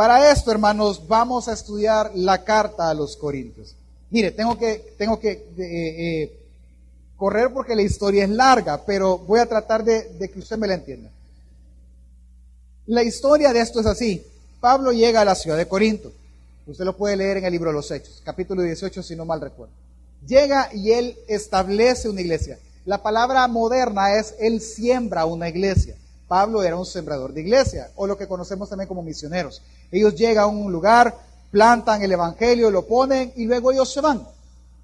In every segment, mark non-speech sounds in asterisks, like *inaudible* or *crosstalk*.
Para esto, hermanos, vamos a estudiar la carta a los Corintios. Mire, tengo que, tengo que eh, eh, correr porque la historia es larga, pero voy a tratar de, de que usted me la entienda. La historia de esto es así. Pablo llega a la ciudad de Corinto. Usted lo puede leer en el libro de los Hechos, capítulo 18, si no mal recuerdo. Llega y él establece una iglesia. La palabra moderna es él siembra una iglesia. Pablo era un sembrador de iglesia, o lo que conocemos también como misioneros. Ellos llegan a un lugar, plantan el evangelio, lo ponen y luego ellos se van.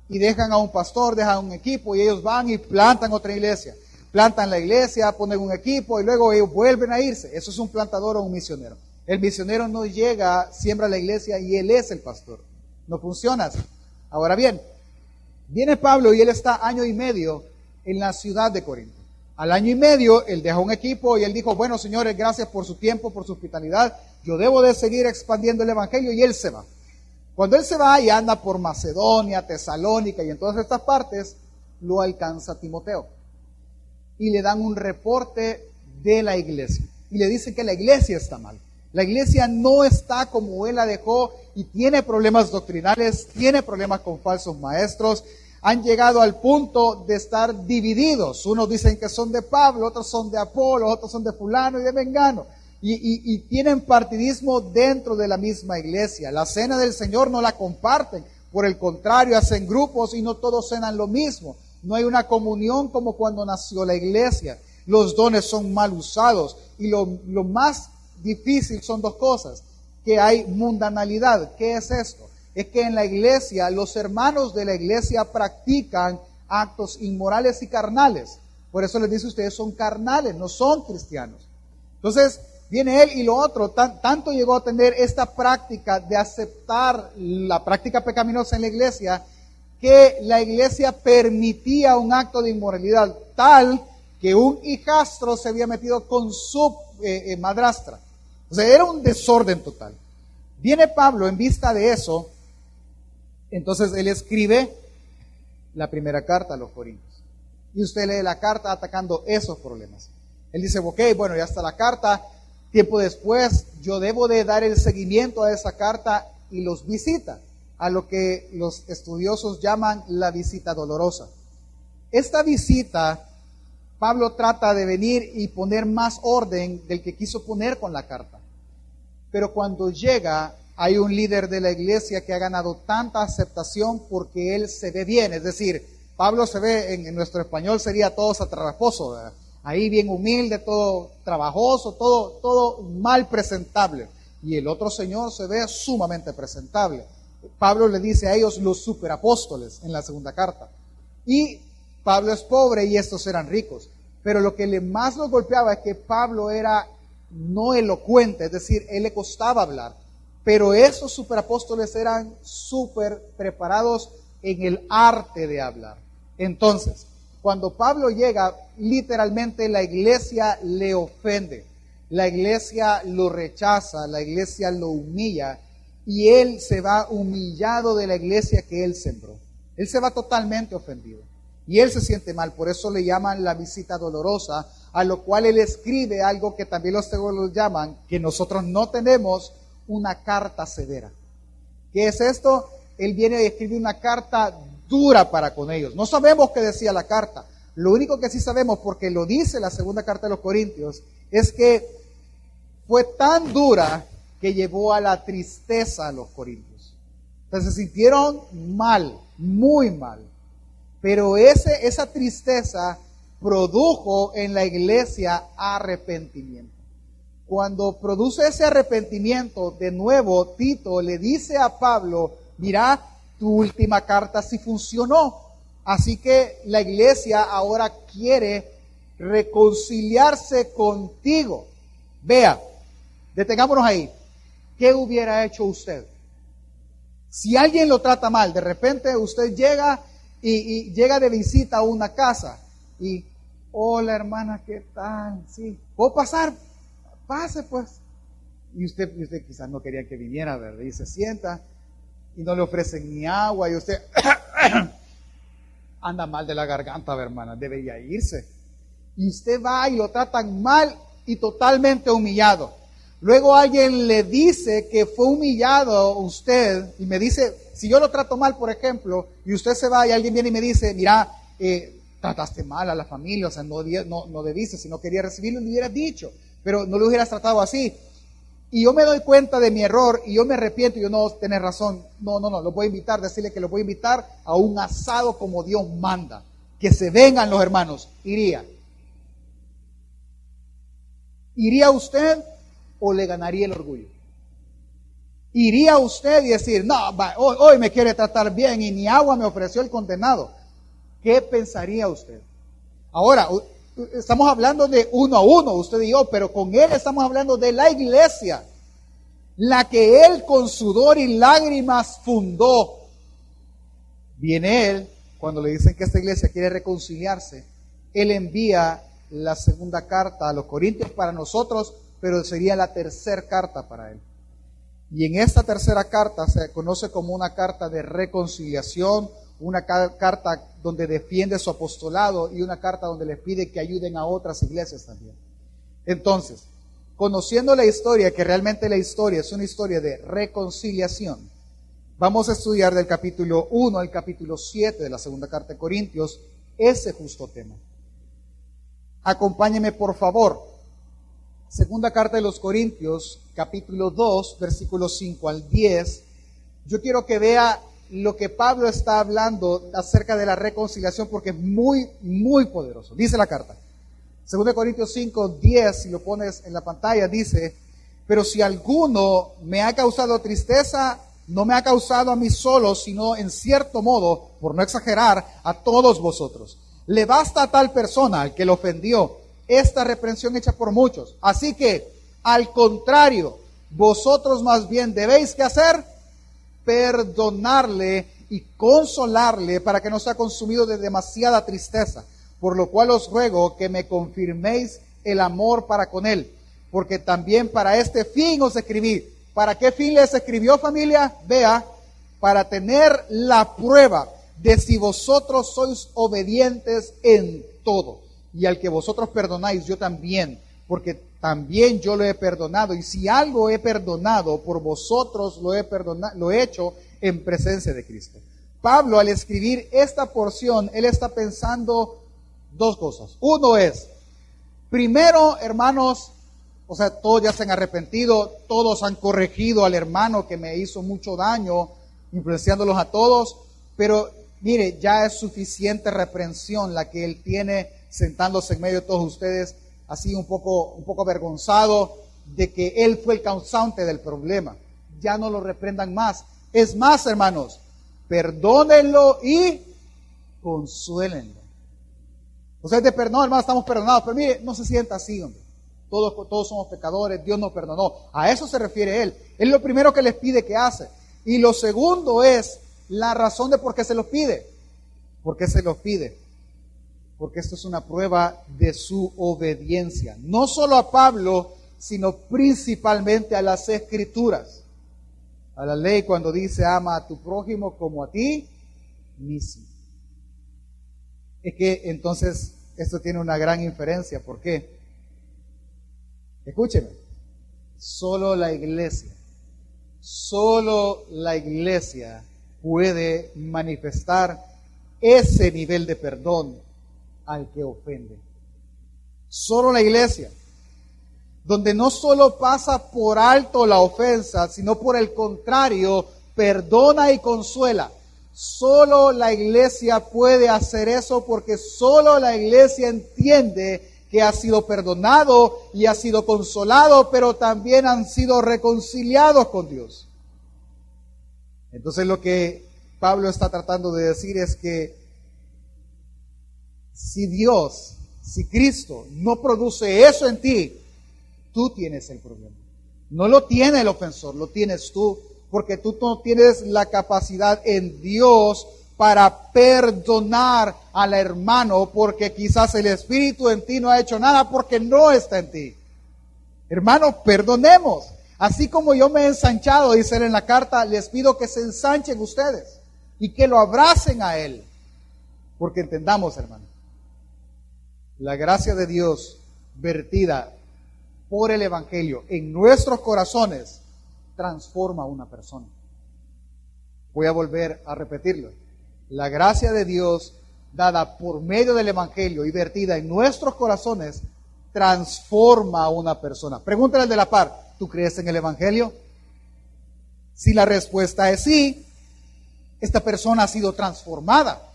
Y dejan a un pastor, dejan un equipo y ellos van y plantan otra iglesia. Plantan la iglesia, ponen un equipo y luego ellos vuelven a irse. Eso es un plantador o un misionero. El misionero no llega, siembra la iglesia y él es el pastor. No funciona así. Ahora bien, viene Pablo y él está año y medio en la ciudad de Corinto. Al año y medio, él dejó un equipo y él dijo, bueno, señores, gracias por su tiempo, por su hospitalidad. Yo debo de seguir expandiendo el Evangelio y él se va. Cuando él se va y anda por Macedonia, Tesalónica y en todas estas partes, lo alcanza Timoteo. Y le dan un reporte de la iglesia. Y le dicen que la iglesia está mal. La iglesia no está como él la dejó y tiene problemas doctrinales, tiene problemas con falsos maestros. Han llegado al punto de estar divididos. Unos dicen que son de Pablo, otros son de Apolo, otros son de fulano y de Mengano. Y, tienen partidismo dentro de la misma iglesia. La cena del Señor no la comparten. Por el contrario, hacen grupos y no todos cenan lo mismo. No hay una comunión como cuando nació la iglesia. Los dones son mal usados. Y lo más difícil son dos cosas, que hay mundanalidad. ¿Qué es esto? Es que en la iglesia, los hermanos de la iglesia practican actos inmorales y carnales. Por eso les dice ustedes son carnales, no son cristianos. Entonces, viene él y lo otro, tanto llegó a tener esta práctica de aceptar la práctica pecaminosa en la iglesia, que la iglesia permitía un acto de inmoralidad tal que un hijastro se había metido con su eh, eh, madrastra. O sea, era un desorden total. Viene Pablo en vista de eso, entonces él escribe la primera carta a los Corintios. Y usted lee la carta atacando esos problemas. Él dice, ok, bueno, ya está la carta. Tiempo después, yo debo de dar el seguimiento a esa carta y los visita, a lo que los estudiosos llaman la visita dolorosa. Esta visita Pablo trata de venir y poner más orden del que quiso poner con la carta. Pero cuando llega, hay un líder de la iglesia que ha ganado tanta aceptación porque él se ve bien. Es decir, Pablo se ve, en, nuestro español sería todo satraposo, ahí bien humilde, todo trabajoso, todo, todo mal presentable. Y el otro señor se ve sumamente presentable. Pablo le dice a ellos los superapóstoles en la segunda carta. Y Pablo es pobre y estos eran ricos. Pero lo que le más los golpeaba es que Pablo era no elocuente, es decir, él le costaba hablar. Pero esos superapóstoles eran súper preparados en el arte de hablar. Entonces, cuando Pablo llega, literalmente la iglesia le ofende, la iglesia lo rechaza, la iglesia lo humilla y él se va humillado de la iglesia que él sembró. Él se va totalmente ofendido. Y él se siente mal, por eso le llaman la visita dolorosa, a lo cual él escribe algo que también los teólogos llaman, que nosotros no tenemos, una carta severa. ¿Qué es esto? Él viene y escribe una carta dura para con ellos. No sabemos qué decía la carta. Lo único que sí sabemos, porque lo dice la segunda carta de los Corintios, es que fue tan dura que llevó a la tristeza a los Corintios. Entonces se sintieron mal, muy mal. Pero ese, esa tristeza produjo en la iglesia arrepentimiento. Cuando produce ese arrepentimiento, de nuevo Tito le dice a Pablo, mira, tu última carta sí funcionó. Así que la iglesia ahora quiere reconciliarse contigo. Vea, detengámonos ahí. ¿Qué hubiera hecho usted? Si alguien lo trata mal, de repente usted llega y, llega de visita a una casa y, hola hermana, ¿qué tal? Sí, ¿puedo pasar? Pase pues. Y usted, usted quizás no quería que viniera, ¿verdad? Y se sienta y no le ofrecen ni agua y usted *coughs* anda mal de la garganta, hermana, debería irse. Y usted va y lo tratan mal y totalmente humillado. Luego alguien le dice que fue humillado usted y me dice, si yo lo trato mal, por ejemplo, y usted se va y alguien viene y me dice, mira, eh, trataste mal a la familia, o sea, no, no, no debiste, si no quería recibirlo, le hubieras dicho, pero no lo hubieras tratado así. Y yo me doy cuenta de mi error y yo me arrepiento y yo no, tenés razón, no, no, no, lo voy a invitar, decirle que lo voy a invitar a un asado como Dios manda, que se vengan los hermanos, iría. ¿Iría usted o le ganaría el orgullo? ¿Iría usted y decir, no, hoy, hoy me quiere tratar bien y ni agua me ofreció el condenado? ¿Qué pensaría usted? Ahora, estamos hablando de uno a uno, usted y yo, pero con él estamos hablando de la iglesia, la que él con sudor y lágrimas fundó. Viene él, cuando le dicen que esta iglesia quiere reconciliarse, él envía la segunda carta a los Corintios para nosotros, pero sería la tercera carta para él. Y en esta tercera carta se conoce como una carta de reconciliación, una carta donde defiende su apostolado y una carta donde les pide que ayuden a otras iglesias también. Entonces, conociendo la historia, que realmente la historia es una historia de reconciliación, vamos a estudiar del capítulo 1 al capítulo 7 de la segunda carta de Corintios ese justo tema. Acompáñeme por favor. Segunda carta de los Corintios, capítulo 2, versículos 5 al 10. Yo quiero que vea lo que Pablo está hablando acerca de la reconciliación porque es muy, muy poderoso. Dice la carta. 2 Corintios 5, 10, si lo pones en la pantalla, dice, pero si alguno me ha causado tristeza, no me ha causado a mí solo, sino en cierto modo, por no exagerar, a todos vosotros. Le basta a tal persona al que lo ofendió esta reprensión hecha por muchos. Así que, al contrario, vosotros más bien debéis que hacer perdonarle y consolarle para que no sea consumido de demasiada tristeza. Por lo cual os ruego que me confirméis el amor para con él, porque también para este fin os escribí. ¿Para qué fin les escribió familia? Vea, para tener la prueba de si vosotros sois obedientes en todo. Y al que vosotros perdonáis, yo también, porque también yo lo he perdonado. Y si algo he perdonado, por vosotros lo he, perdonado, lo he hecho en presencia de Cristo. Pablo al escribir esta porción, él está pensando dos cosas. Uno es, primero, hermanos, o sea, todos ya se han arrepentido, todos han corregido al hermano que me hizo mucho daño, influenciándolos a todos, pero mire, ya es suficiente reprensión la que él tiene sentándose en medio de todos ustedes así un poco, un poco avergonzado de que él fue el causante del problema. Ya no lo reprendan más. Es más, hermanos, perdónenlo y consuélenlo. Sea, de perdón, hermanos, estamos perdonados, pero mire, no se sienta así, hombre. Todos, todos somos pecadores, Dios nos perdonó. A eso se refiere Él. Es lo primero que les pide que hace. Y lo segundo es la razón de por qué se los pide. ¿Por qué se los pide? Porque esto es una prueba de su obediencia, no solo a Pablo, sino principalmente a las escrituras, a la ley cuando dice ama a tu prójimo como a ti mismo. Es que entonces esto tiene una gran inferencia, ¿por qué? Escúcheme, solo la iglesia, solo la iglesia puede manifestar ese nivel de perdón al que ofende. Solo la iglesia, donde no solo pasa por alto la ofensa, sino por el contrario, perdona y consuela. Solo la iglesia puede hacer eso porque solo la iglesia entiende que ha sido perdonado y ha sido consolado, pero también han sido reconciliados con Dios. Entonces lo que Pablo está tratando de decir es que si Dios, si Cristo no produce eso en ti, tú tienes el problema. No lo tiene el ofensor, lo tienes tú, porque tú no tienes la capacidad en Dios para perdonar al hermano, porque quizás el Espíritu en ti no ha hecho nada porque no está en ti. Hermano, perdonemos. Así como yo me he ensanchado, dice él en la carta, les pido que se ensanchen ustedes y que lo abracen a él. Porque entendamos, hermano, la gracia de Dios vertida por el Evangelio en nuestros corazones transforma a una persona. Voy a volver a repetirlo. La gracia de Dios dada por medio del Evangelio y vertida en nuestros corazones transforma a una persona. Pregúntale al de la par, ¿tú crees en el Evangelio? Si la respuesta es sí, esta persona ha sido transformada.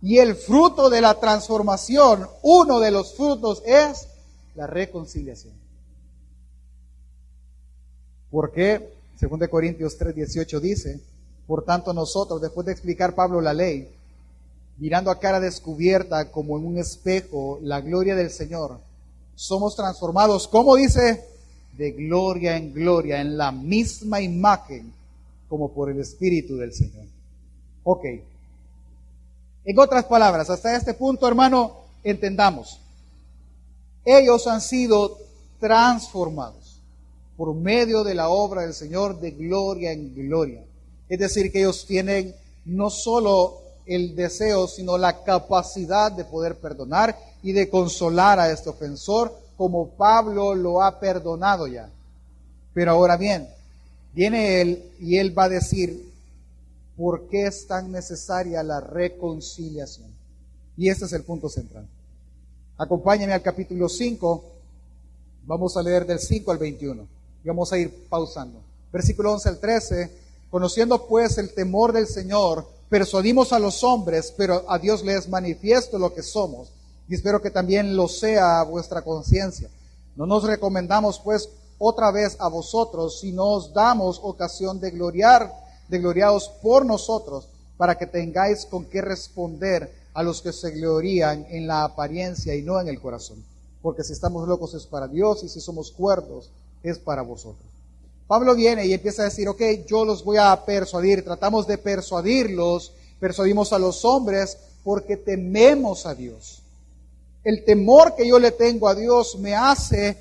Y el fruto de la transformación, uno de los frutos es la reconciliación. ¿Por qué? Según de Corintios 3:18 dice, por tanto nosotros, después de explicar Pablo la ley, mirando a cara descubierta como en un espejo la gloria del Señor, somos transformados, como dice, de gloria en gloria, en la misma imagen como por el Espíritu del Señor. Ok. En otras palabras, hasta este punto, hermano, entendamos. Ellos han sido transformados por medio de la obra del Señor de gloria en gloria. Es decir, que ellos tienen no solo el deseo, sino la capacidad de poder perdonar y de consolar a este ofensor, como Pablo lo ha perdonado ya. Pero ahora bien, viene él y él va a decir, ¿por qué es tan necesaria la reconciliación? Y este es el punto central. Acompáñame al capítulo 5, vamos a leer del 5 al 21, y vamos a ir pausando. Versículo 11 al 13, conociendo pues el temor del Señor, persuadimos a los hombres, pero a Dios les es manifiesto lo que somos, y espero que también lo sea vuestra conciencia. No nos recomendamos pues otra vez a vosotros, sino os damos ocasión de gloriar, de gloriaros por nosotros, para que tengáis con qué responder a los que se glorían en la apariencia y no en el corazón. Porque si estamos locos es para Dios y si somos cuerdos es para vosotros. Pablo viene y empieza a decir, ok, yo los voy a persuadir, tratamos de persuadirlos, persuadimos a los hombres porque tememos a Dios. El temor que yo le tengo a Dios me hace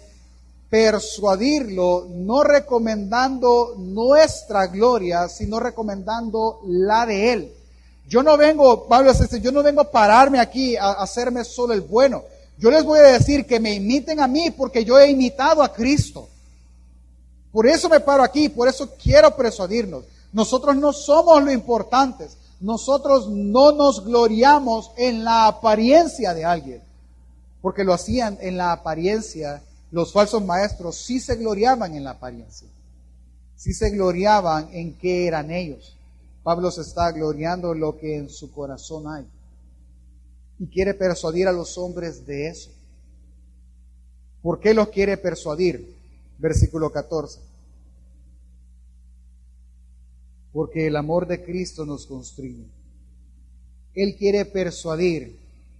persuadirlo, no recomendando nuestra gloria, sino recomendando la de Él. Yo no vengo, Pablo yo no vengo a pararme aquí a hacerme solo el bueno. Yo les voy a decir que me imiten a mí porque yo he imitado a Cristo. Por eso me paro aquí, por eso quiero persuadirnos. Nosotros no somos lo importantes. Nosotros no nos gloriamos en la apariencia de alguien, porque lo hacían en la apariencia. Los falsos maestros sí se gloriaban en la apariencia, sí se gloriaban en qué eran ellos. Pablo se está gloriando lo que en su corazón hay y quiere persuadir a los hombres de eso. ¿Por qué los quiere persuadir? Versículo 14 porque el amor de Cristo nos constriñe. Él quiere persuadir,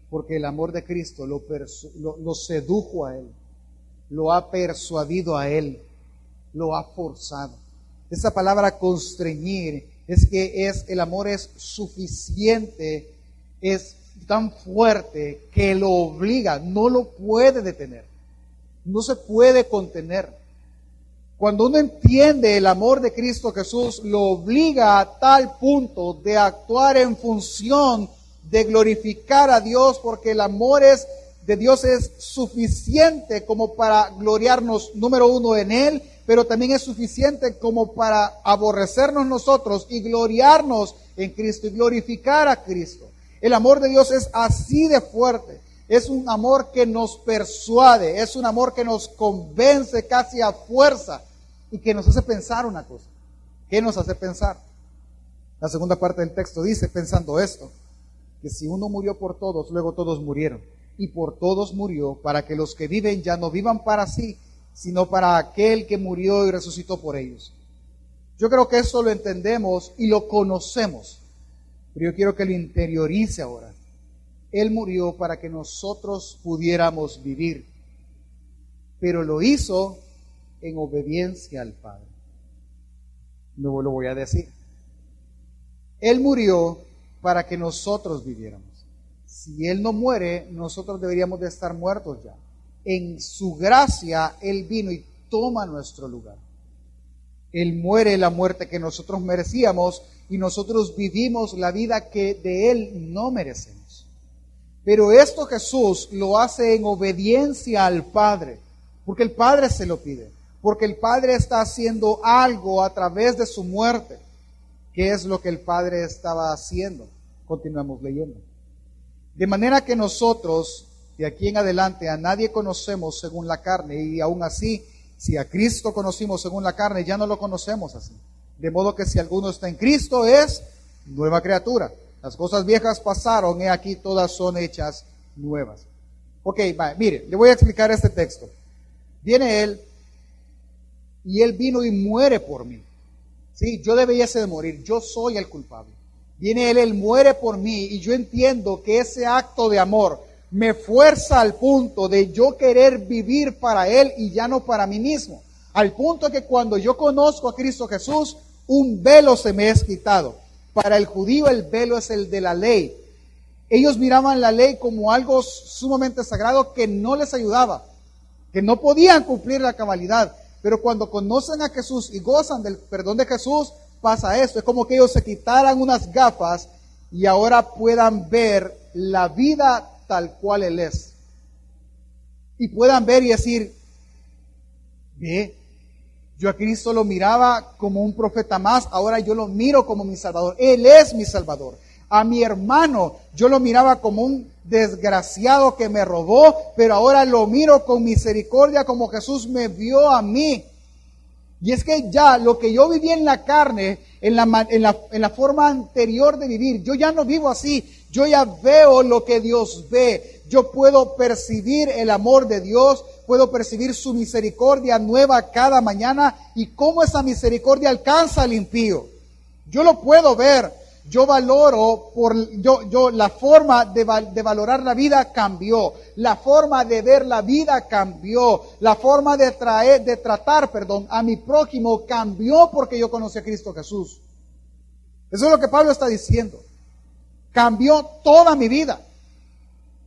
porque el amor de Cristo lo, lo, sedujo a Él, lo ha persuadido a Él, lo ha forzado. Esa palabra constreñir es que es el amor es suficiente, es tan fuerte que lo obliga, no lo puede detener, no se puede contener. Cuando uno entiende el amor de Cristo Jesús, lo obliga a tal punto de actuar en función de glorificar a Dios, porque el amor es, de Dios es suficiente como para gloriarnos, número uno, en Él, pero también es suficiente como para aborrecernos nosotros y gloriarnos en Cristo y glorificar a Cristo. El amor de Dios es así de fuerte. Es un amor que nos persuade, es un amor que nos convence casi a fuerza y que nos hace pensar una cosa. ¿Qué nos hace pensar? La segunda parte del texto dice, pensando esto, que si uno murió por todos, luego todos murieron. Y por todos murió para que los que viven ya no vivan para sí, sino para aquel que murió y resucitó por ellos. Yo creo que eso lo entendemos y lo conocemos, pero yo quiero que lo interiorice ahora. Él murió para que nosotros pudiéramos vivir, pero lo hizo en obediencia al Padre. No lo voy a decir. Él murió para que nosotros viviéramos. Si Él no muere, nosotros deberíamos de estar muertos ya. En su gracia, Él vino y toma nuestro lugar. Él muere la muerte que nosotros merecíamos y nosotros vivimos la vida que de Él no merecemos. Pero esto Jesús lo hace en obediencia al Padre Porque el Padre se lo pide. Porque el Padre está haciendo algo a través de su muerte. ¿Qué es lo que el Padre estaba haciendo? Continuamos leyendo. De manera que nosotros, de aquí en adelante, a nadie conocemos según la carne. Y aún así, si a Cristo conocimos según la carne, ya no lo conocemos así. De modo que si alguno está en Cristo es nueva criatura. Las cosas viejas pasaron, y aquí todas son hechas nuevas. Ok, mire, le voy a explicar este texto. Viene él y él vino y muere por mí. Sí, yo debiese de morir, yo soy el culpable. Viene él, él muere por mí y yo entiendo que ese acto de amor me fuerza al punto de yo querer vivir para él y ya no para mí mismo. Al punto que cuando yo conozco a Cristo Jesús, un velo se me es quitado. Para el judío el velo es el de la ley. Ellos miraban la ley como algo sumamente sagrado que no les ayudaba, que no podían cumplir la cabalidad. Pero cuando conocen a Jesús y gozan del perdón de Jesús, pasa esto. Es como que ellos se quitaran unas gafas y ahora puedan ver la vida tal cual Él es. Y puedan ver y decir, ve, yo a Cristo lo miraba como un profeta más, ahora yo lo miro como mi Salvador. Él es mi Salvador. A mi hermano yo lo miraba como un desgraciado que me robó, pero ahora lo miro con misericordia como Jesús me vio a mí. Y es que ya lo que yo viví en la carne, en la, en, la, en la, forma anterior de vivir, yo ya no vivo así. Yo ya veo lo que Dios ve. Yo puedo percibir el amor de Dios puedo percibir su misericordia nueva cada mañana y cómo esa misericordia alcanza al impío. Yo lo puedo ver, yo valoro por yo, yo la forma de, de, valorar la vida cambió, la forma de ver la vida cambió, la forma de traer, de tratar, perdón, a mi prójimo cambió porque yo conocí a Cristo Jesús. Eso es lo que Pablo está diciendo. Cambió toda mi vida.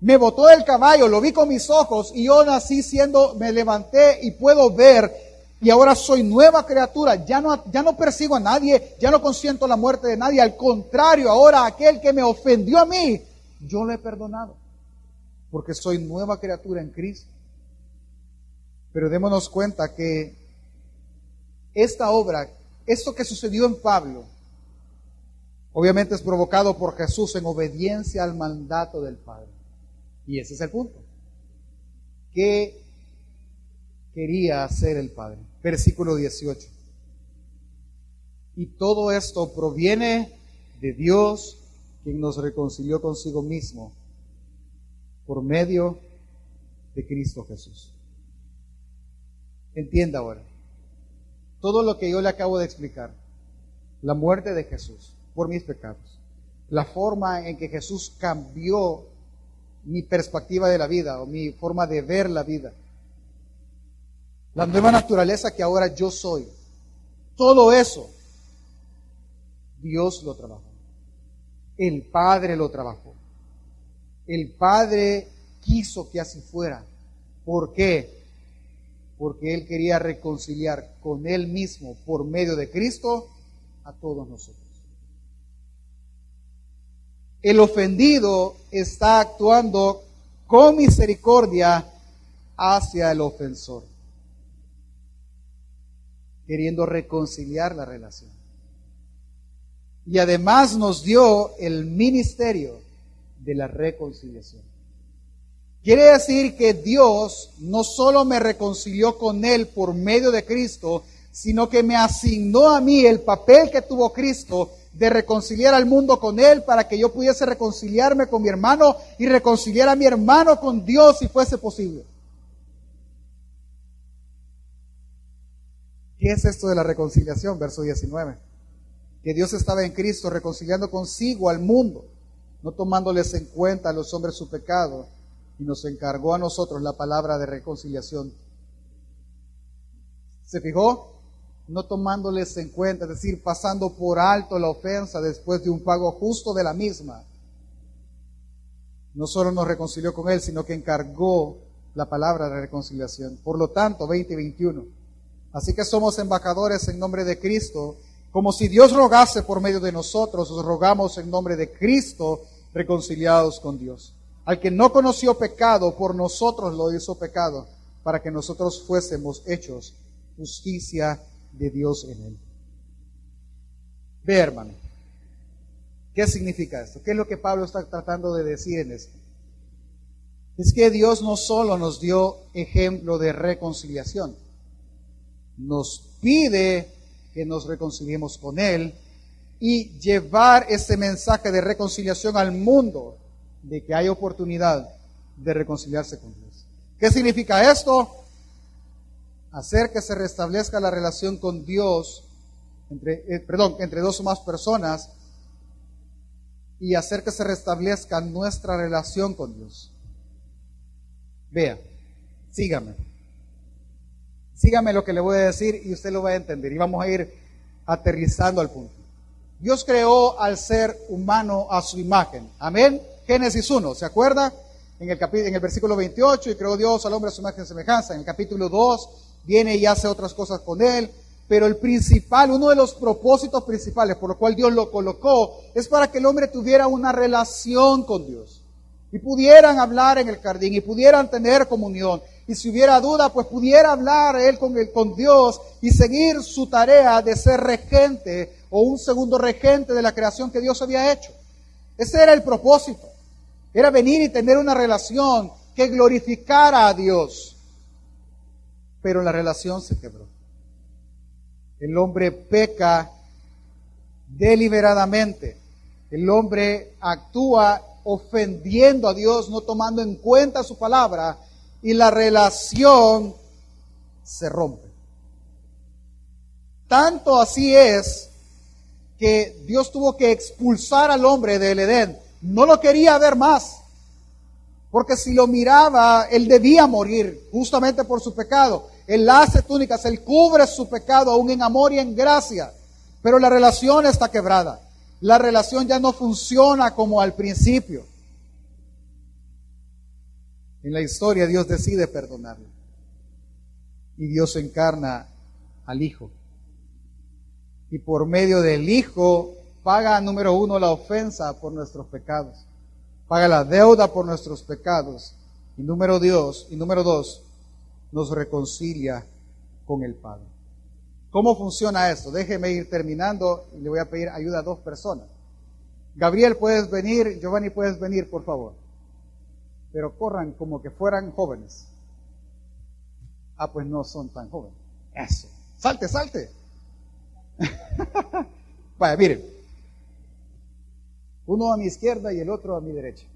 Me botó del caballo, lo vi con mis ojos y yo nací siendo, me levanté y puedo ver y ahora soy nueva criatura. Ya no, ya no persigo a nadie, ya no consiento la muerte de nadie. Al contrario, ahora aquel que me ofendió a mí, yo le he perdonado. Porque soy nueva criatura en Cristo. Pero démonos cuenta que esta obra, esto que sucedió en Pablo, obviamente es provocado por Jesús en obediencia al mandato del Padre. Y ese es el punto. ¿Qué quería hacer el Padre? Versículo 18. Y todo esto proviene de Dios, quien nos reconcilió consigo mismo por medio de Cristo Jesús. Entienda ahora, todo lo que yo le acabo de explicar, la muerte de Jesús por mis pecados, la forma en que Jesús cambió mi perspectiva de la vida o mi forma de ver la vida. La nueva naturaleza que ahora yo soy. Todo eso, Dios lo trabajó. El Padre lo trabajó. El Padre quiso que así fuera. ¿Por qué? Porque Él quería reconciliar con Él mismo por medio de Cristo a todos nosotros el ofendido está actuando con misericordia hacia el ofensor, queriendo reconciliar la relación. Y además nos dio el ministerio de la reconciliación. Quiere decir que Dios no solo me reconcilió con Él por medio de Cristo, sino que me asignó a mí el papel que tuvo Cristo de reconciliar al mundo con Él para que yo pudiese reconciliarme con mi hermano y reconciliar a mi hermano con Dios si fuese posible. ¿Qué es esto de la reconciliación? Verso 19. Que Dios estaba en Cristo reconciliando consigo al mundo, no tomándoles en cuenta a los hombres su pecado, y nos encargó a nosotros la palabra de reconciliación. ¿Se fijó? no tomándoles en cuenta, es decir, pasando por alto la ofensa después de un pago justo de la misma. No solo nos reconcilió con Él, sino que encargó la palabra de reconciliación. Por lo tanto, 20 y 21. Así que somos embajadores en nombre de Cristo, como si Dios rogase por medio de nosotros, os rogamos en nombre de Cristo, reconciliados con Dios. Al que no conoció pecado, por nosotros lo hizo pecado, para que nosotros fuésemos hechos justicia de Dios en él. Ve, hermano, ¿qué significa esto? ¿Qué es lo que Pablo está tratando de decir en esto? Es que Dios no solo nos dio ejemplo de reconciliación, nos pide que nos reconciliemos con Él y llevar ese mensaje de reconciliación al mundo, de que hay oportunidad de reconciliarse con Dios. ¿Qué significa esto? Hacer que se restablezca la relación con Dios, entre, eh, perdón, entre dos o más personas, y hacer que se restablezca nuestra relación con Dios. Vea, sígame. Sígame lo que le voy a decir y usted lo va a entender. Y vamos a ir aterrizando al punto. Dios creó al ser humano a su imagen. Amén. Génesis 1, ¿se acuerda? En el, en el versículo 28, y creó Dios al hombre a su imagen y semejanza. En el capítulo 2, viene y hace otras cosas con él. Pero el principal, uno de los propósitos principales por lo cual Dios lo colocó, es para que el hombre tuviera una relación con Dios. Y pudieran hablar en el jardín, y pudieran tener comunión. Y si hubiera duda, pues pudiera hablar él con, el, con Dios y seguir su tarea de ser regente o un segundo regente de la creación que Dios había hecho. Ese era el propósito. Era venir y tener una relación que glorificara a Dios. Pero la relación se quebró. El hombre peca deliberadamente. El hombre actúa ofendiendo a Dios, no tomando en cuenta su palabra, y la relación se rompe. Tanto así es que Dios tuvo que expulsar al hombre del Edén. No lo quería ver más. Porque si lo miraba, él debía morir justamente por su pecado. Él hace túnicas, él cubre su pecado aún en amor y en gracia. Pero la relación está quebrada. La relación ya no funciona como al principio. En la historia Dios decide perdonarlo. Y Dios encarna al Hijo y por medio del Hijo paga, número uno, la ofensa por nuestros pecados, paga la deuda por nuestros pecados, y número dos, y número dos, nos reconcilia con el Padre. ¿Cómo funciona esto? Déjeme ir terminando y le voy a pedir ayuda a dos personas. Gabriel, puedes venir, Giovanni, puedes venir, por favor. Pero corran como que fueran jóvenes. Ah, pues no son tan jóvenes. Eso. Salte, salte. *laughs* Vaya, miren. Uno a mi izquierda y el otro a mi derecha.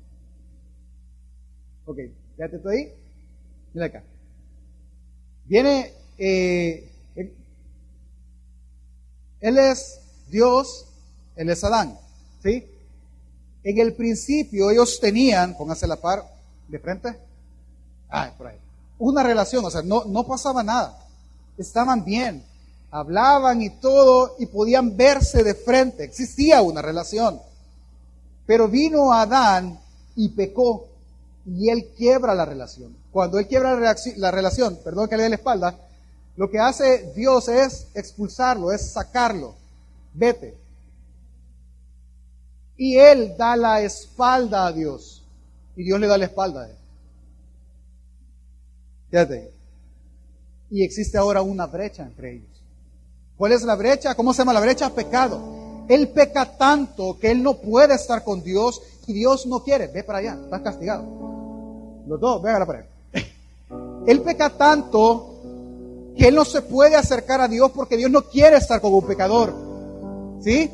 Ok, ya te estoy ahí. Mira acá. Viene, eh, él es Dios, él es Adán. ¿Sí? En el principio ellos tenían, póngase la par de frente. Ah, por ahí. Una relación, o sea, no, no pasaba nada. Estaban bien hablaban y todo y podían verse de frente, existía una relación. Pero vino Adán y pecó y él quiebra la relación. Cuando él quiebra la, relación, perdón que le dé la espalda, lo que hace Dios es expulsarlo, es sacarlo. Vete. Y él da la espalda a Dios. Y Dios le da la espalda a él. Fíjate. Y existe ahora una brecha entre ellos. ¿Cuál es la brecha? ¿Cómo se llama la brecha? Pecado. Él peca tanto que él no puede estar con Dios y Dios no quiere. Ve para allá, estás castigado. Los dos, ve a la pared. *laughs* Él peca tanto que él no se puede acercar a Dios porque Dios no quiere estar con un pecador. ¿Sí?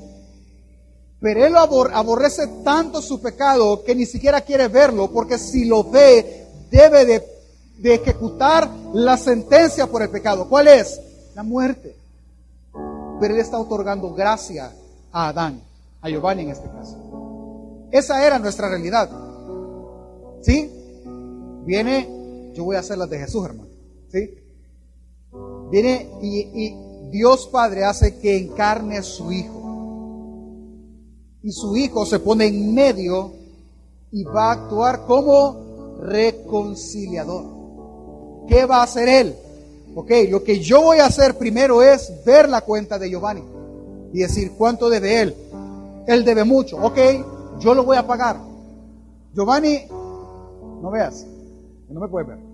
Pero él aborrece tanto su pecado que ni siquiera quiere verlo porque si lo ve debe de, ejecutar la sentencia por el pecado. ¿Cuál es? La muerte pero Él está otorgando gracia a Adán, a Giovanni en este caso. Esa era nuestra realidad. ¿Sí? Viene, yo voy a hacer las de Jesús, hermano. ¿Sí? Viene y, Dios Padre hace que encarne su Hijo. Y su Hijo se pone en medio y va a actuar como reconciliador. ¿Qué va a hacer Él? Ok, lo que yo voy a hacer primero es ver la cuenta de Giovanni y decir cuánto debe él. Él debe mucho. Ok, yo lo voy a pagar. Giovanni, no veas, no me puedes ver.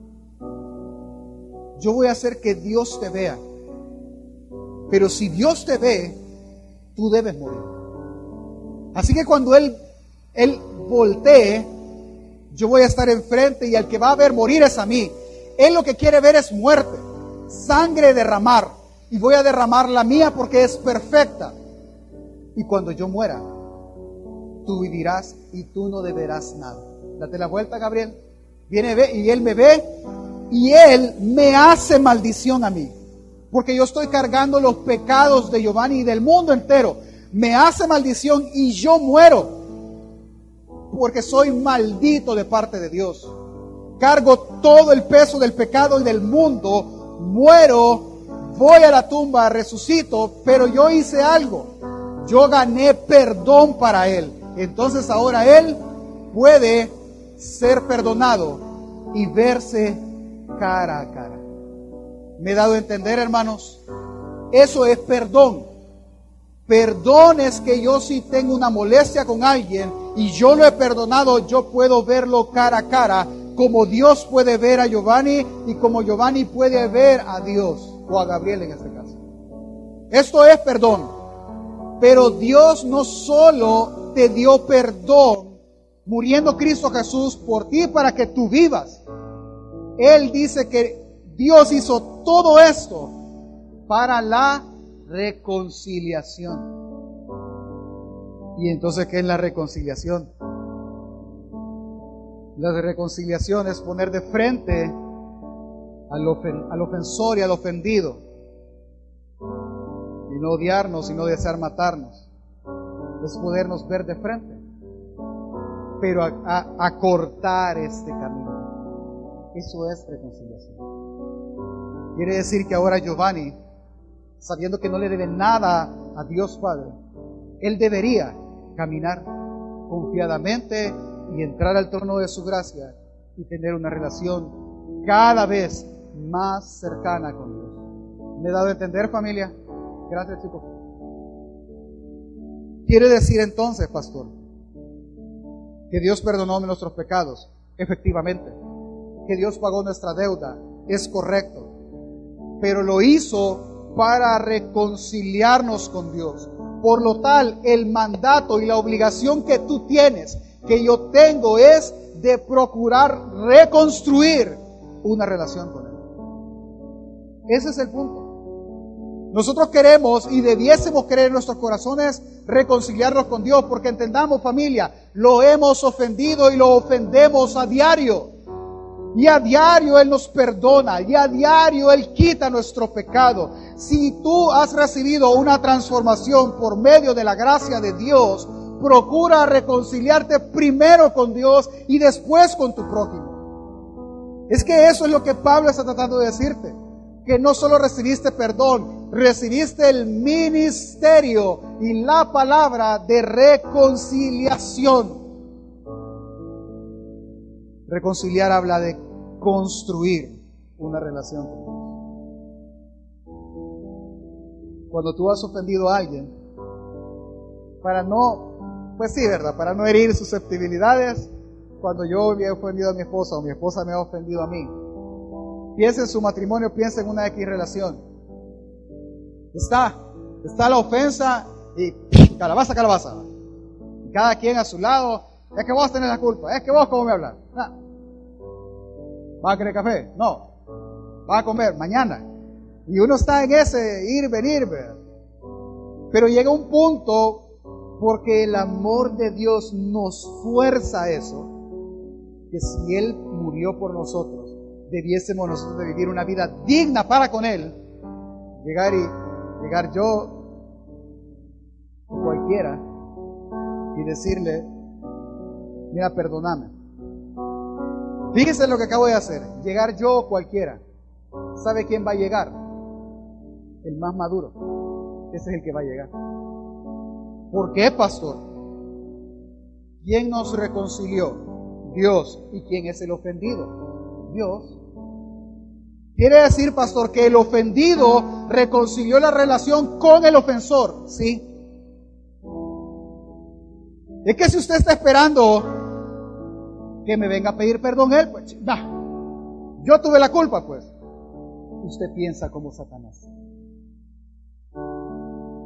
Yo voy a hacer que Dios te vea. Pero si Dios te ve, tú debes morir. Así que cuando Él, Él voltee, yo voy a estar enfrente y el que va a ver morir es a mí. Él lo que quiere ver es muerte, sangre derramar. Y voy a derramar la mía porque es perfecta. Y cuando yo muera, tú vivirás y tú no deberás nada. Date la vuelta, Gabriel. Viene y él me ve y él me hace maldición a mí. Porque yo estoy cargando los pecados de Giovanni y del mundo entero. Me hace maldición y yo muero. Porque soy maldito de parte de Dios. Cargo todo el peso del pecado y del mundo. Muero, voy a la tumba, resucito, pero yo hice algo. Yo gané perdón para él. Entonces ahora él puede ser perdonado y verse cara a cara. ¿Me he dado a entender, hermanos? Eso es perdón. Perdón es que yo si tengo una molestia con alguien y yo lo he perdonado, yo puedo verlo cara a cara, como Dios puede ver a Giovanni y como Giovanni puede ver a Dios o a Gabriel en este caso. Esto es perdón. Pero Dios no solo te dio perdón muriendo Cristo Jesús por ti para que tú vivas. Él dice que Dios hizo todo esto para la reconciliación. Y entonces, ¿qué es la reconciliación? La reconciliación es poner de frente al, ofensor y al ofendido. Y no odiarnos y no desear matarnos. Es podernos ver de frente. Pero a cortar este camino. Eso es reconciliación. Quiere decir que ahora Giovanni, sabiendo que no le debe nada a Dios Padre, él debería caminar confiadamente y entrar al trono de su gracia y tener una relación cada vez más cercana con Dios. ¿Me he dado a entender familia? Gracias chicos. Quiere decir entonces, pastor, que Dios perdonó nuestros pecados, efectivamente que Dios pagó nuestra deuda, es correcto. Pero lo hizo para reconciliarnos con Dios. Por lo tal, el mandato y la obligación que tú tienes, que yo tengo, es de procurar reconstruir una relación con Él. Ese es el punto. Nosotros queremos y debiésemos querer en nuestros corazones reconciliarnos con Dios, porque entendamos familia, lo hemos ofendido y lo ofendemos a diario. Y a diario Él nos perdona. Y a diario Él quita nuestro pecado. Si tú has recibido una transformación por medio de la gracia de Dios, procura reconciliarte primero con Dios y después con tu prójimo. Es que eso es lo que Pablo está tratando de decirte. Que no solo recibiste perdón, recibiste el ministerio y la palabra de reconciliación. Reconciliar habla de construir una relación con Dios. Cuando tú has ofendido a alguien, para no, pues sí, ¿verdad? Para no herir susceptibilidades, cuando yo había ofendido a mi esposa o mi esposa me ha ofendido a mí, piensa en su matrimonio, piensa en una X relación. Está, está la ofensa y calabaza, calabaza. cada quien a su lado, es que vos tenés la culpa, es que vos cómo me hablas. ¿Va a querer café? No. ¿Va a comer? Mañana. Y uno está en ese ir, venir, Pero llega un punto, porque el amor de Dios nos fuerza a eso, que si Él murió por nosotros, debiésemos nosotros de vivir una vida digna para con Él, llegar y llegar yo, cualquiera, y decirle, mira, perdóname. Fíjese lo que acabo de hacer. Llegar yo o cualquiera. ¿Sabe quién va a llegar? El más maduro. Ese es el que va a llegar. ¿Por qué, pastor? ¿Quién nos reconcilió? Dios. ¿Y quién es el ofendido? Dios. Quiere decir, pastor, que el ofendido reconcilió la relación con el ofensor. Sí. Es que si usted está esperando que me venga a pedir perdón él, pues, yo tuve la culpa, pues. usted piensa como Satanás.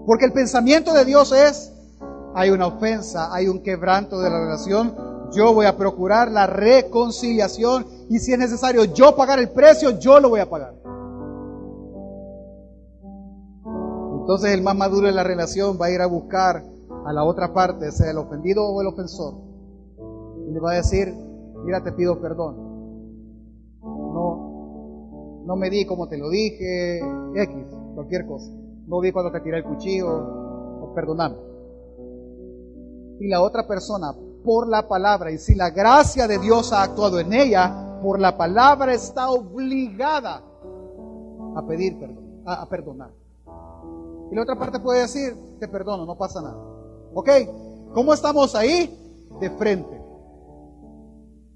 Porque el pensamiento de Dios es, hay una ofensa, hay un quebranto de la relación, yo voy a procurar la reconciliación y si es necesario yo pagar el precio, yo lo voy a pagar. Entonces el más maduro en la relación va a ir a buscar a la otra parte, sea el ofendido o el ofensor, y le va a decir, mira, te pido perdón. No, no me di como te lo dije, X, cualquier cosa. No vi cuando te tiré el cuchillo, perdoname. Y la otra persona, por la palabra, y si la gracia de Dios ha actuado en ella, por la palabra está obligada a pedir perdón, a, a perdonar. Y la otra parte puede decir, te perdono, no pasa nada. ¿Ok? ¿Cómo estamos ahí? De frente.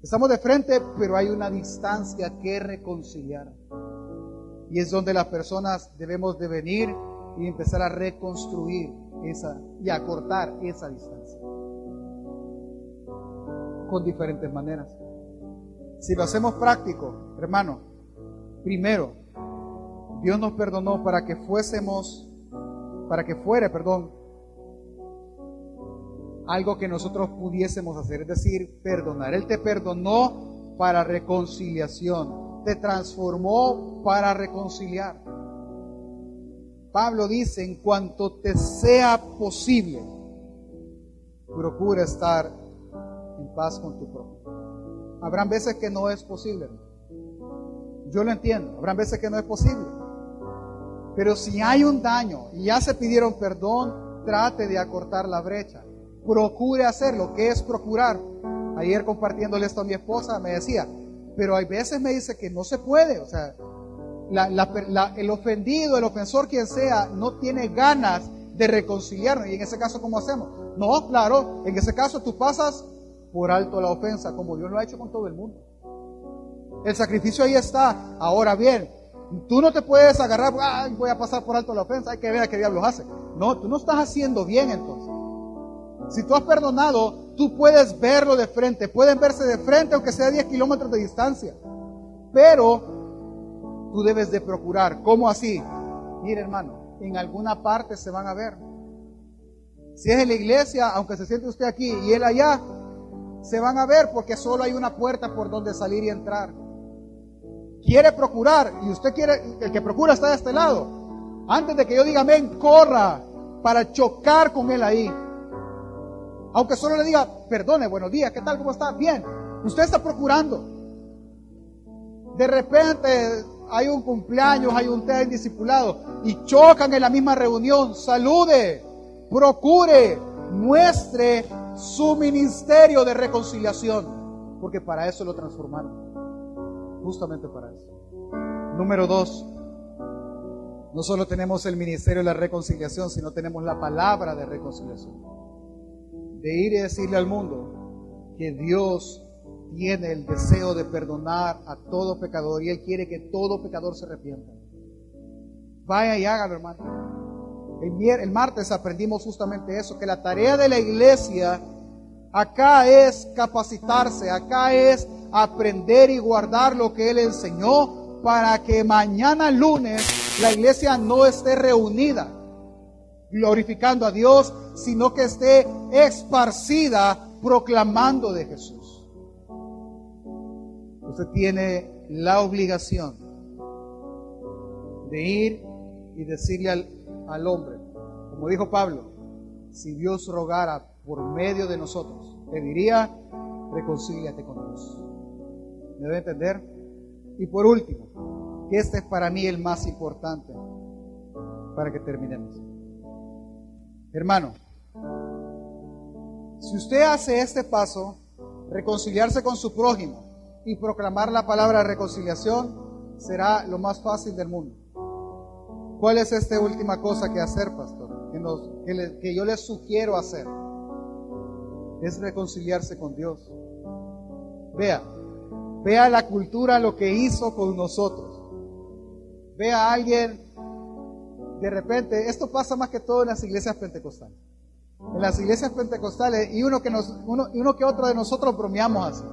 Estamos de frente, pero hay una distancia que reconciliar. Y es donde las personas debemos de venir y empezar a reconstruir esa y a esa distancia. Con diferentes maneras. Si lo hacemos práctico, hermano, primero, Dios nos perdonó para que fuésemos, para que fuera, perdón, algo que nosotros pudiésemos hacer, es decir, perdonar. Él te perdonó para reconciliación, te transformó para reconciliar. Pablo dice, en cuanto te sea posible, procura estar en paz con tu prójimo. Habrán veces que no es posible. Yo lo entiendo, habrán veces que no es posible. Pero si hay un daño y ya se pidieron perdón, trate de acortar la brecha procure hacerlo. ¿Qué es procurar? Ayer compartiéndole esto a mi esposa me decía, pero hay veces me dice que no se puede, o sea, el ofendido, el ofensor, quien sea, no tiene ganas de reconciliarnos. Y en ese caso, ¿cómo hacemos? No, claro, en ese caso tú pasas por alto la ofensa, como Dios lo ha hecho con todo el mundo. El sacrificio ahí está. Ahora bien, tú no te puedes agarrar, voy a pasar por alto la ofensa, hay que ver a qué diablos hace. No, tú no estás haciendo bien entonces. Si tú has perdonado, tú puedes verlo de frente, pueden verse de frente aunque sea 10 kilómetros de distancia. Pero tú debes de procurar. ¿Cómo así? Mire hermano, en alguna parte se van a ver. Si es en la iglesia, aunque se siente usted aquí y él allá, se van a ver porque solo hay una puerta por donde salir y entrar. Quiere procurar y usted quiere, el que procura está de este lado. Antes de que yo diga amén, corra para chocar con él ahí. Aunque solo le diga, perdone, buenos días, ¿qué tal? ¿Cómo está? Bien. Usted está procurando. De repente hay un cumpleaños, hay un té discipulado y chocan en la misma reunión. Salude, procure, muestre su ministerio de reconciliación. Porque para eso lo transformaron. Justamente para eso. Número dos, no solo tenemos el ministerio de la reconciliación, sino tenemos la palabra de reconciliación de ir y decirle al mundo que Dios tiene el deseo de perdonar a todo pecador y Él quiere que todo pecador se arrepienta. Vaya y hágalo, hermano. El, el martes aprendimos justamente eso, que la tarea de la iglesia acá es capacitarse, acá es aprender y guardar lo que Él enseñó para que mañana lunes la iglesia no esté reunida glorificando a Dios, sino que esté esparcida proclamando de Jesús. Usted tiene la obligación de ir y decirle al, hombre, como dijo Pablo, si Dios rogara por medio de nosotros, te diría, reconcíliate con Dios. ¿Me debe entender? Y por último, que este es para mí el más importante para que terminemos. Hermano, si usted hace este paso, reconciliarse con su prójimo y proclamar la palabra reconciliación, será lo más fácil del mundo. ¿Cuál es esta última cosa que hacer, pastor? Que, que yo les sugiero hacer. Es reconciliarse con Dios. Vea, vea la cultura lo que hizo con nosotros. Vea a alguien de repente, esto pasa más que todo en las iglesias pentecostales. En las iglesias pentecostales, y uno que, nos, uno, uno que otro de nosotros bromeamos así.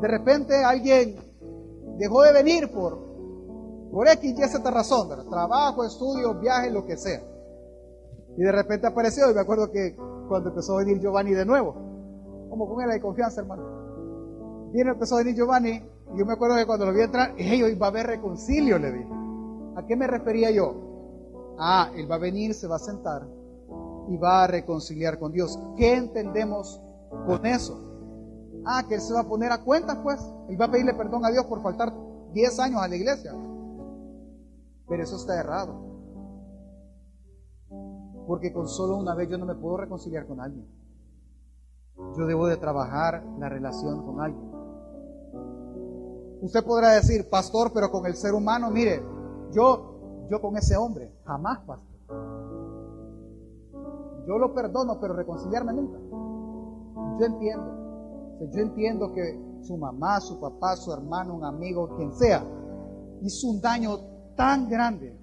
De repente alguien dejó de venir por, Por X, Y, Z razón, trabajo, estudio, viaje, lo que sea. Y de repente apareció, y me acuerdo que cuando empezó a venir Giovanni de nuevo, como con él de confianza, hermano. Viene, empezó a venir Giovanni, y yo me acuerdo que cuando lo vi entrar, hey, hoy va a haber reconcilio, le dije. ¿A qué me refería yo? Ah, él va a venir, se va a sentar y va a reconciliar con Dios. ¿Qué entendemos con eso? Ah, que él se va a poner a cuenta, pues. Él va a pedirle perdón a Dios por faltar 10 años a la iglesia. Pero eso está errado. Porque con solo una vez yo no me puedo reconciliar con alguien. Yo debo de trabajar la relación con alguien. Usted podrá decir, pastor, pero con el ser humano, mire, yo, yo con ese hombre, jamás, pastor. Yo lo perdono, pero reconciliarme nunca. Yo entiendo. Yo entiendo que su mamá, su papá, su hermano, un amigo, quien sea, hizo un daño tan grande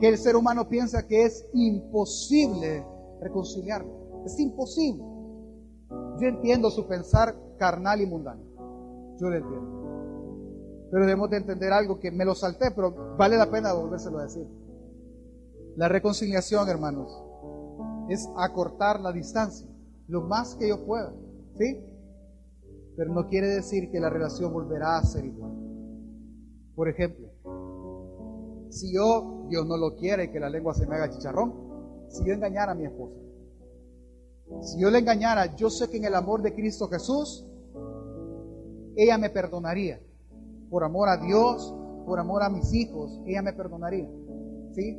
que el ser humano piensa que es imposible reconciliarlo. Es imposible. Yo entiendo su pensar carnal y mundano. Yo lo entiendo. Pero debemos de entender algo que me lo salté, pero vale la pena volvérselo a decir. La reconciliación, hermanos, es acortar la distancia lo más que yo pueda. ¿Sí? Pero no quiere decir que la relación volverá a ser igual. Por ejemplo, si yo, Dios no lo quiere, que la lengua se me haga chicharrón, si yo engañara a mi esposa, si yo le engañara, yo sé que en el amor de Cristo Jesús, ella me perdonaría por amor a Dios, por amor a mis hijos, ella me perdonaría. ¿Sí?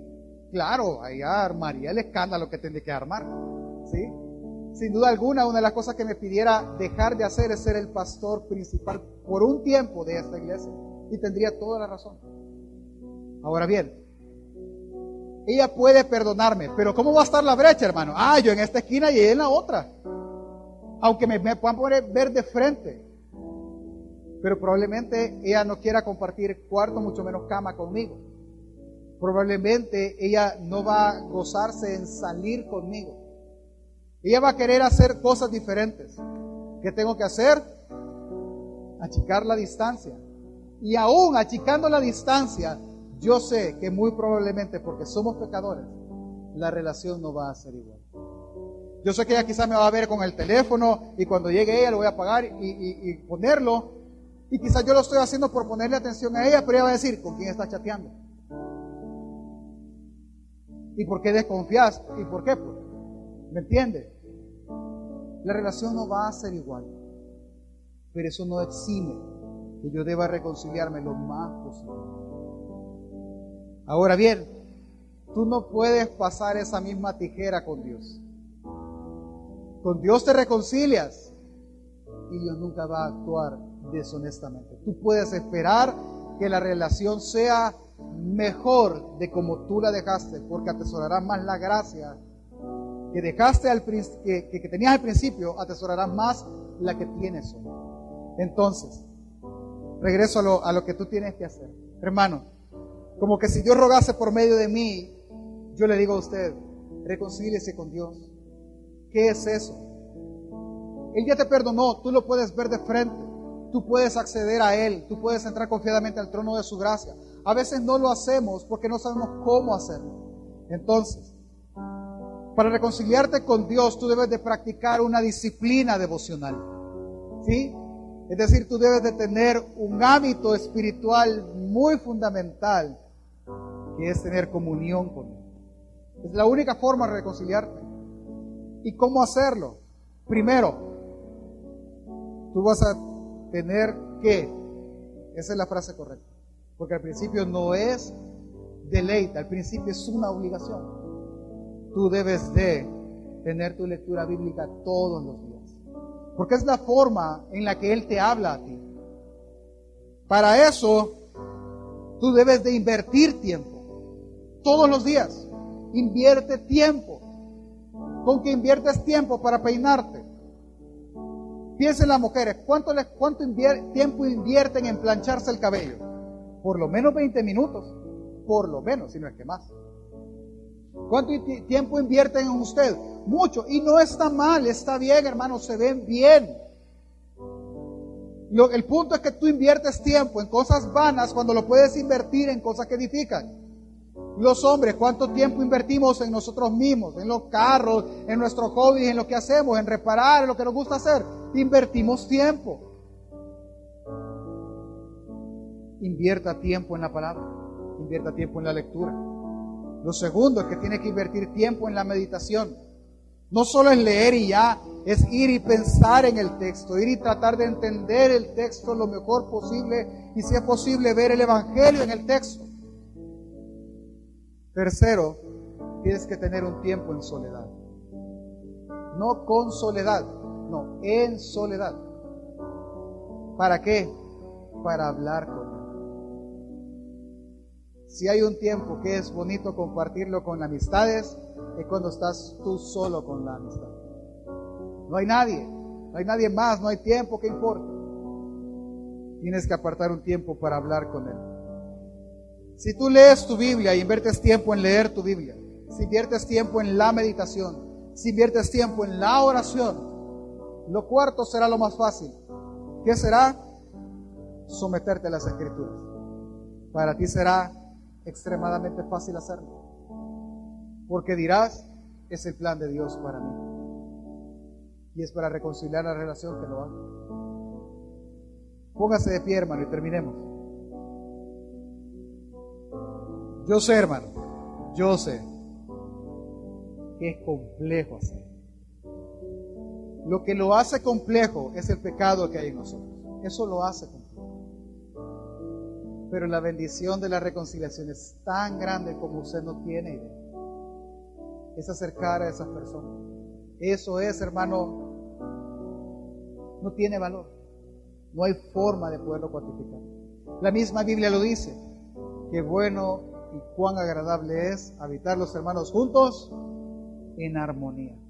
Claro, ella armaría el escándalo que tendría que armar. ¿Sí? Sin duda alguna, una de las cosas que me pidiera dejar de hacer es ser el pastor principal por un tiempo de esta iglesia. Y tendría toda la razón. Ahora bien, ella puede perdonarme, pero ¿cómo va a estar la brecha, hermano? Ah, yo en esta esquina y ella en la otra. Aunque me, me puedan poner ver de frente pero probablemente ella no quiera compartir cuarto, mucho menos cama conmigo. Probablemente ella no va a gozarse en salir conmigo. Ella va a querer hacer cosas diferentes. ¿Qué tengo que hacer? Achicar la distancia. Y aún achicando la distancia, yo sé que muy probablemente porque somos pecadores, la relación no va a ser igual. Yo sé que ella quizás me va a ver con el teléfono y cuando llegue ella lo voy a apagar y, y ponerlo y quizás yo lo estoy haciendo por ponerle atención a ella, pero ella va a decir, ¿con quién está chateando? ¿Y por qué desconfías? ¿Y por qué? ¿Me entiende? La relación no va a ser igual, pero eso no exime que yo deba reconciliarme lo más posible. Ahora bien, tú no puedes pasar esa misma tijera con Dios. Con Dios te reconcilias y Dios nunca va a actuar deshonestamente. Tú puedes esperar que la relación sea mejor de como tú la dejaste, porque atesorarás más la gracia que dejaste al que, que, tenías al principio, atesorarás más la que tienes hoy. Entonces, regreso a lo, que tú tienes que hacer. Hermano, como que si Dios rogase por medio de mí, yo le digo a usted, reconcíliese con Dios. ¿Qué es eso? Él ya te perdonó, tú lo puedes ver de frente tú puedes acceder a Él, tú puedes entrar confiadamente al trono de su gracia. A veces no lo hacemos porque no sabemos cómo hacerlo. Entonces, para reconciliarte con Dios, tú debes de practicar una disciplina devocional. ¿Sí? Es decir, tú debes de tener un hábito espiritual muy fundamental, que es tener comunión con Él. Es la única forma de reconciliarte. ¿Y cómo hacerlo? Primero, tú vas a tener que, esa es la frase correcta, porque al principio no es deleite, al principio es una obligación. Tú debes de tener tu lectura bíblica todos los días, porque es la forma en la que Él te habla a ti. Para eso, tú debes de invertir tiempo, todos los días. Invierte tiempo. ¿Con que inviertes tiempo para peinarte? Piensen las mujeres, ¿cuánto, les, cuánto tiempo invierten en plancharse el cabello? Por lo menos 20 minutos, por lo menos, si no es que más. ¿Cuánto tiempo invierten en usted? Mucho. Y no está mal, está bien, hermanos, se ven bien. el punto es que tú inviertes tiempo en cosas vanas cuando lo puedes invertir en cosas que edifican. Los hombres, ¿cuánto tiempo invertimos en nosotros mismos, en los carros, en nuestros hobbies, en lo que hacemos, en reparar, en lo que nos gusta hacer? Invertimos tiempo. Invierta tiempo en la palabra, invierta tiempo en la lectura. Lo segundo es que tiene que invertir tiempo en la meditación. No solo es leer y ya, es ir y pensar en el texto, ir y tratar de entender el texto lo mejor posible y si es posible ver el Evangelio en el texto. Tercero, tienes que tener un tiempo en soledad. No con soledad, no, en soledad. ¿Para qué? Para hablar con Él. Si hay un tiempo que es bonito compartirlo con amistades, es cuando estás tú solo con la amistad. No hay nadie, no hay nadie más, no hay tiempo, ¿qué importa? Tienes que apartar un tiempo para hablar con Él. Si tú lees tu Biblia y inviertes tiempo en leer tu Biblia, si inviertes tiempo en la meditación, si inviertes tiempo en la oración, lo cuarto será lo más fácil. ¿Qué será? Someterte a las escrituras. Para ti será extremadamente fácil hacerlo. Porque dirás, es el plan de Dios para mí y es para reconciliar la relación que lo haga. Póngase de pie, hermano, y terminemos. Yo sé, hermano, yo sé que es complejo hacer. Lo que lo hace complejo es el pecado que hay en nosotros. Eso lo hace complejo. Pero la bendición de la reconciliación es tan grande como usted no tiene idea. Es acercar a esas personas. Eso es, hermano, no tiene valor. No hay forma de poderlo cuantificar. La misma Biblia lo dice. Qué bueno y cuán agradable es habitar los hermanos juntos en armonía.